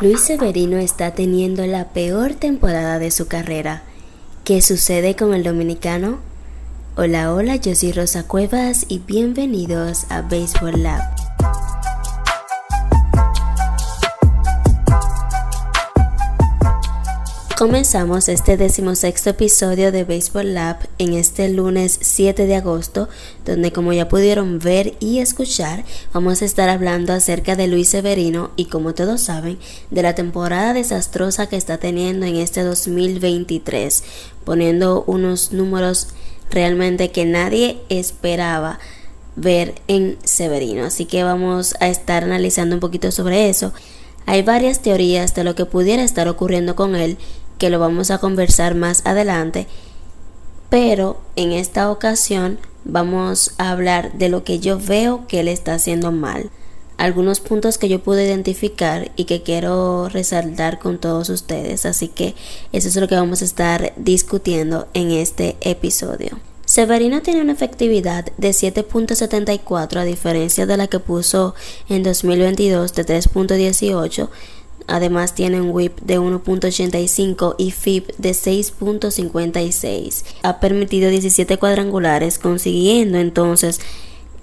Luis Severino está teniendo la peor temporada de su carrera. ¿Qué sucede con el dominicano? Hola, hola, yo soy Rosa Cuevas y bienvenidos a Baseball Lab. Comenzamos este decimosexto episodio de Baseball Lab en este lunes 7 de agosto, donde como ya pudieron ver y escuchar, vamos a estar hablando acerca de Luis Severino y como todos saben, de la temporada desastrosa que está teniendo en este 2023, poniendo unos números realmente que nadie esperaba ver en Severino. Así que vamos a estar analizando un poquito sobre eso. Hay varias teorías de lo que pudiera estar ocurriendo con él que lo vamos a conversar más adelante, pero en esta ocasión vamos a hablar de lo que yo veo que él está haciendo mal. Algunos puntos que yo pude identificar y que quiero resaltar con todos ustedes. Así que eso es lo que vamos a estar discutiendo en este episodio. Severino tiene una efectividad de 7.74 a diferencia de la que puso en 2022 de 3.18 Además tiene un whip de 1.85 y FIP de 6.56. Ha permitido 17 cuadrangulares, consiguiendo entonces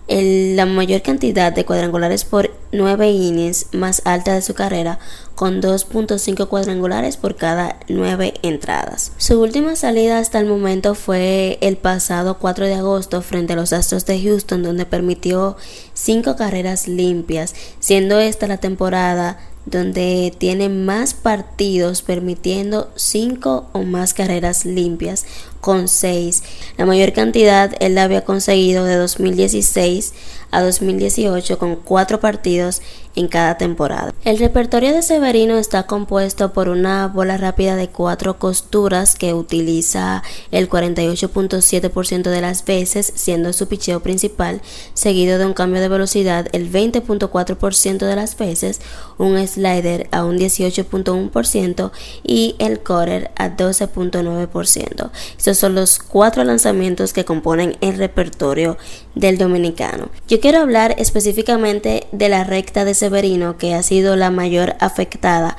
la mayor cantidad de cuadrangulares por 9 innings más alta de su carrera, con 2.5 cuadrangulares por cada 9 entradas. Su última salida hasta el momento fue el pasado 4 de agosto frente a los Astros de Houston, donde permitió 5 carreras limpias, siendo esta la temporada donde tiene más partidos permitiendo 5 o más carreras limpias con 6. La mayor cantidad él la había conseguido de 2016 a 2018 con 4 partidos en cada temporada. El repertorio de Severino está compuesto por una bola rápida de 4 costuras que utiliza el 48.7% de las veces, siendo su picheo principal, seguido de un cambio de velocidad el 20.4% de las veces, un slider a un 18.1% y el cutter a 12.9% son los cuatro lanzamientos que componen el repertorio del dominicano. Yo quiero hablar específicamente de la recta de Severino, que ha sido la mayor afectada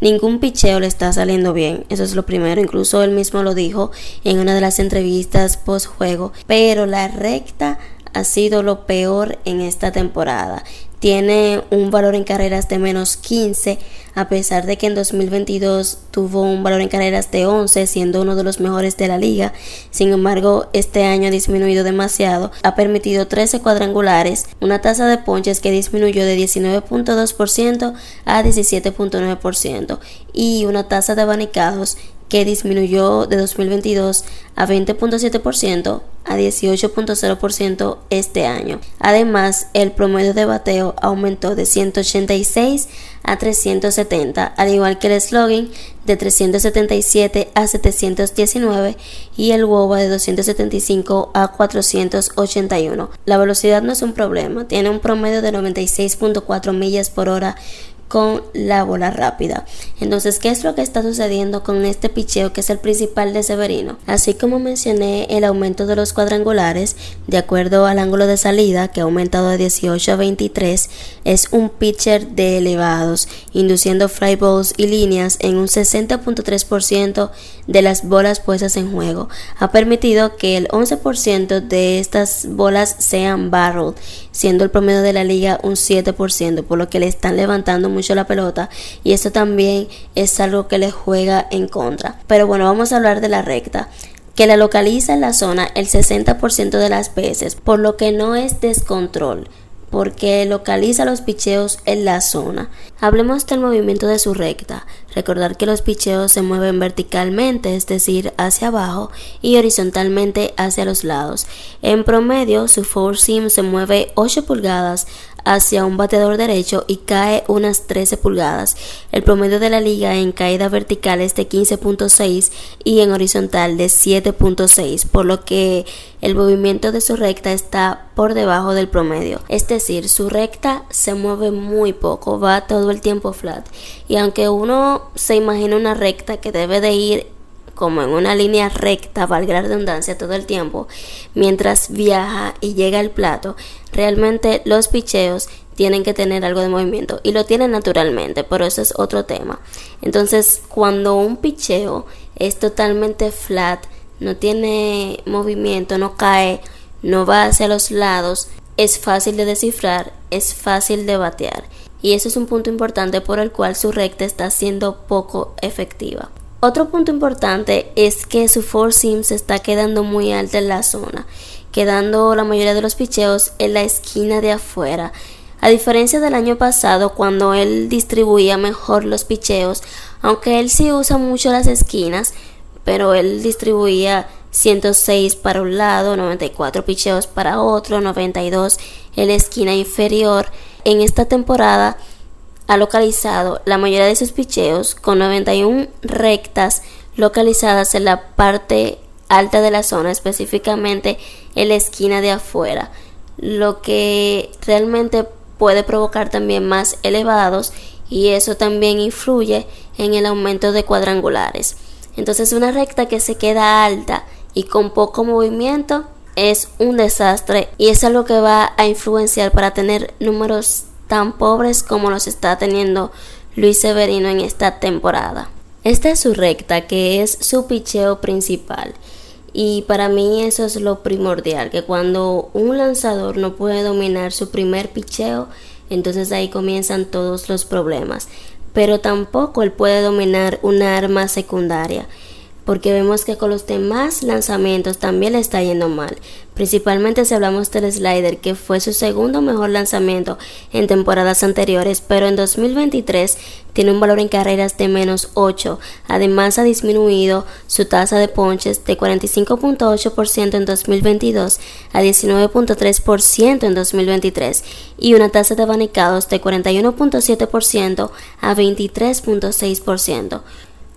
ningún picheo le está saliendo bien. Eso es lo primero. Incluso él mismo lo dijo en una de las entrevistas post juego. Pero la recta ha sido lo peor en esta temporada tiene un valor en carreras de menos 15, a pesar de que en 2022 tuvo un valor en carreras de 11, siendo uno de los mejores de la liga. Sin embargo, este año ha disminuido demasiado, ha permitido 13 cuadrangulares, una tasa de ponches que disminuyó de 19.2% a 17.9% y una tasa de abanicados que disminuyó de 2022 a 20.7% a 18.0% este año. Además, el promedio de bateo aumentó de 186 a 370, al igual que el slogan de 377 a 719 y el WOBA de 275 a 481. La velocidad no es un problema, tiene un promedio de 96.4 millas por hora con la bola rápida. Entonces, ¿qué es lo que está sucediendo con este picheo que es el principal de Severino? Así como mencioné el aumento de los cuadrangulares, de acuerdo al ángulo de salida que ha aumentado de 18 a 23, es un pitcher de elevados, induciendo fly balls y líneas en un 60.3% de las bolas puestas en juego. Ha permitido que el 11% de estas bolas sean barrel, siendo el promedio de la liga un 7%, por lo que le están levantando mucho la pelota y esto también es algo que le juega en contra. Pero bueno, vamos a hablar de la recta que la localiza en la zona el 60% de las veces, por lo que no es descontrol porque localiza los picheos en la zona. Hablemos del movimiento de su recta. Recordar que los picheos se mueven verticalmente, es decir, hacia abajo, y horizontalmente hacia los lados. En promedio, su four se mueve 8 pulgadas hacia un bateador derecho y cae unas 13 pulgadas. El promedio de la liga en caída vertical es de 15.6 y en horizontal de 7.6, por lo que el movimiento de su recta está por debajo del promedio. Es decir, su recta se mueve muy poco, va todo el tiempo flat. Y aunque uno se imagina una recta que debe de ir como en una línea recta, valga la redundancia, todo el tiempo, mientras viaja y llega al plato, realmente los picheos tienen que tener algo de movimiento y lo tienen naturalmente, pero eso es otro tema. Entonces, cuando un picheo es totalmente flat, no tiene movimiento, no cae, no va hacia los lados, es fácil de descifrar, es fácil de batear. Y eso es un punto importante por el cual su recta está siendo poco efectiva. Otro punto importante es que su four seam se está quedando muy alta en la zona, quedando la mayoría de los picheos en la esquina de afuera. A diferencia del año pasado, cuando él distribuía mejor los picheos, aunque él sí usa mucho las esquinas, pero él distribuía 106 para un lado, 94 picheos para otro, 92 en la esquina inferior. En esta temporada ha localizado la mayoría de sus picheos con 91 rectas localizadas en la parte alta de la zona, específicamente en la esquina de afuera, lo que realmente puede provocar también más elevados y eso también influye en el aumento de cuadrangulares. Entonces una recta que se queda alta y con poco movimiento es un desastre y es algo que va a influenciar para tener números tan pobres como los está teniendo Luis Severino en esta temporada. Esta es su recta que es su picheo principal y para mí eso es lo primordial, que cuando un lanzador no puede dominar su primer picheo, entonces ahí comienzan todos los problemas. Pero tampoco él puede dominar una arma secundaria porque vemos que con los demás lanzamientos también le está yendo mal. Principalmente si hablamos del slider, que fue su segundo mejor lanzamiento en temporadas anteriores, pero en 2023 tiene un valor en carreras de menos 8. Además ha disminuido su tasa de ponches de 45.8% en 2022 a 19.3% en 2023 y una tasa de abanicados de 41.7% a 23.6%.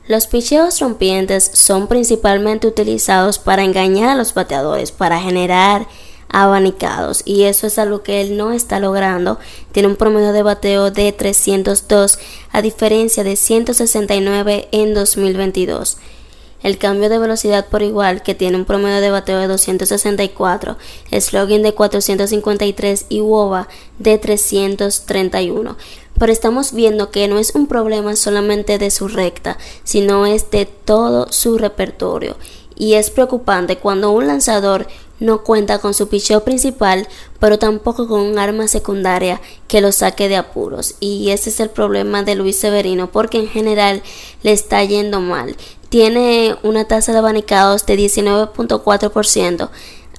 Los picheos rompientes son principalmente utilizados para engañar a los bateadores, para generar abanicados y eso es algo que él no está logrando. Tiene un promedio de bateo de 302 a diferencia de 169 en 2022. El cambio de velocidad por igual, que tiene un promedio de bateo de 264, slogan de 453 y WOBA de 331 pero estamos viendo que no es un problema solamente de su recta, sino es de todo su repertorio. Y es preocupante cuando un lanzador no cuenta con su picheo principal, pero tampoco con un arma secundaria que lo saque de apuros. Y ese es el problema de Luis Severino, porque en general le está yendo mal. Tiene una tasa de abanicados de 19.4%,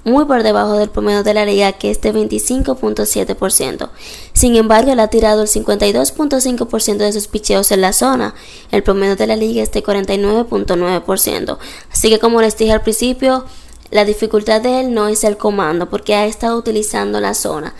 muy por debajo del promedio de la liga que es de 25.7%. Sin embargo, él ha tirado el 52.5% de sus picheos en la zona. El promedio de la liga es de 49.9%. Así que como les dije al principio, la dificultad de él no es el comando porque ha estado utilizando la zona,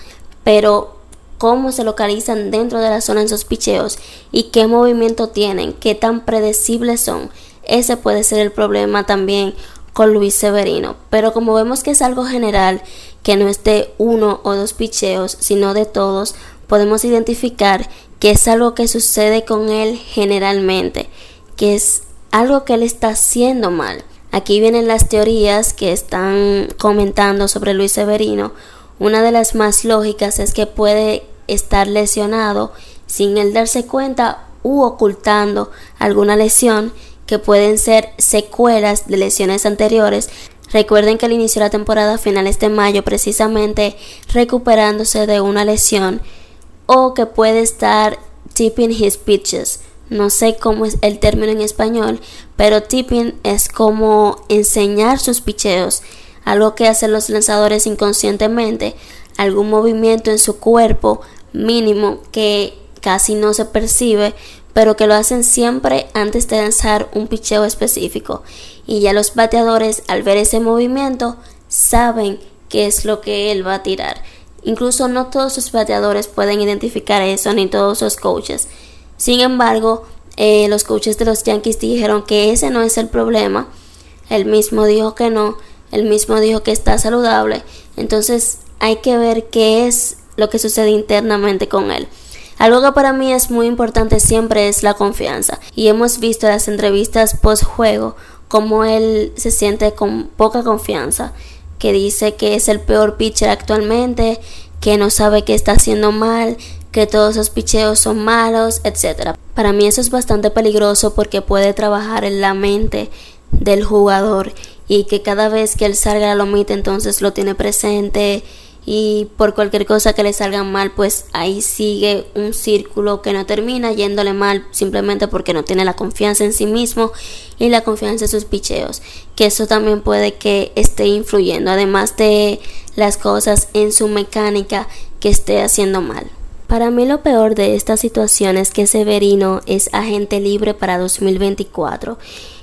pero cómo se localizan dentro de la zona en sus picheos y qué movimiento tienen, qué tan predecibles son. Ese puede ser el problema también con Luis Severino, pero como vemos que es algo general, que no es de uno o dos picheos, sino de todos, podemos identificar que es algo que sucede con él generalmente, que es algo que él está haciendo mal. Aquí vienen las teorías que están comentando sobre Luis Severino. Una de las más lógicas es que puede estar lesionado sin él darse cuenta u ocultando alguna lesión que pueden ser secuelas de lesiones anteriores. Recuerden que al inicio de la temporada a finales de mayo precisamente recuperándose de una lesión o que puede estar tipping his pitches. No sé cómo es el término en español, pero tipping es como enseñar sus picheos, algo que hacen los lanzadores inconscientemente, algún movimiento en su cuerpo mínimo que casi no se percibe, pero que lo hacen siempre antes de lanzar un picheo específico. Y ya los bateadores al ver ese movimiento saben qué es lo que él va a tirar. Incluso no todos los bateadores pueden identificar eso, ni todos los coaches. Sin embargo, eh, los coaches de los Yankees dijeron que ese no es el problema. Él mismo dijo que no. Él mismo dijo que está saludable. Entonces hay que ver qué es lo que sucede internamente con él. Algo que para mí es muy importante siempre es la confianza. Y hemos visto en las entrevistas post juego cómo él se siente con poca confianza, que dice que es el peor pitcher actualmente, que no sabe qué está haciendo mal, que todos esos picheos son malos, etc. Para mí eso es bastante peligroso porque puede trabajar en la mente del jugador y que cada vez que él salga a la lomita entonces lo tiene presente y por cualquier cosa que le salga mal pues ahí sigue un círculo que no termina yéndole mal simplemente porque no tiene la confianza en sí mismo y la confianza en sus picheos que eso también puede que esté influyendo además de las cosas en su mecánica que esté haciendo mal. Para mí lo peor de esta situación es que Severino es agente libre para 2024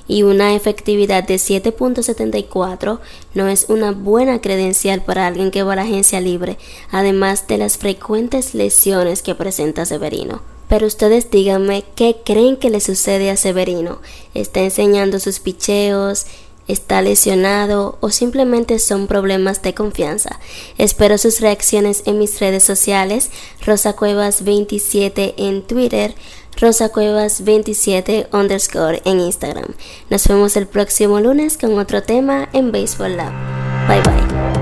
y una efectividad de 7.74 no es una buena credencial para alguien que va a la agencia libre, además de las frecuentes lesiones que presenta Severino. Pero ustedes díganme qué creen que le sucede a Severino. ¿Está enseñando sus picheos? está lesionado o simplemente son problemas de confianza. Espero sus reacciones en mis redes sociales, Rosa Cuevas 27 en Twitter, Rosa Cuevas 27 underscore en Instagram. Nos vemos el próximo lunes con otro tema en Baseball Lab. Bye bye.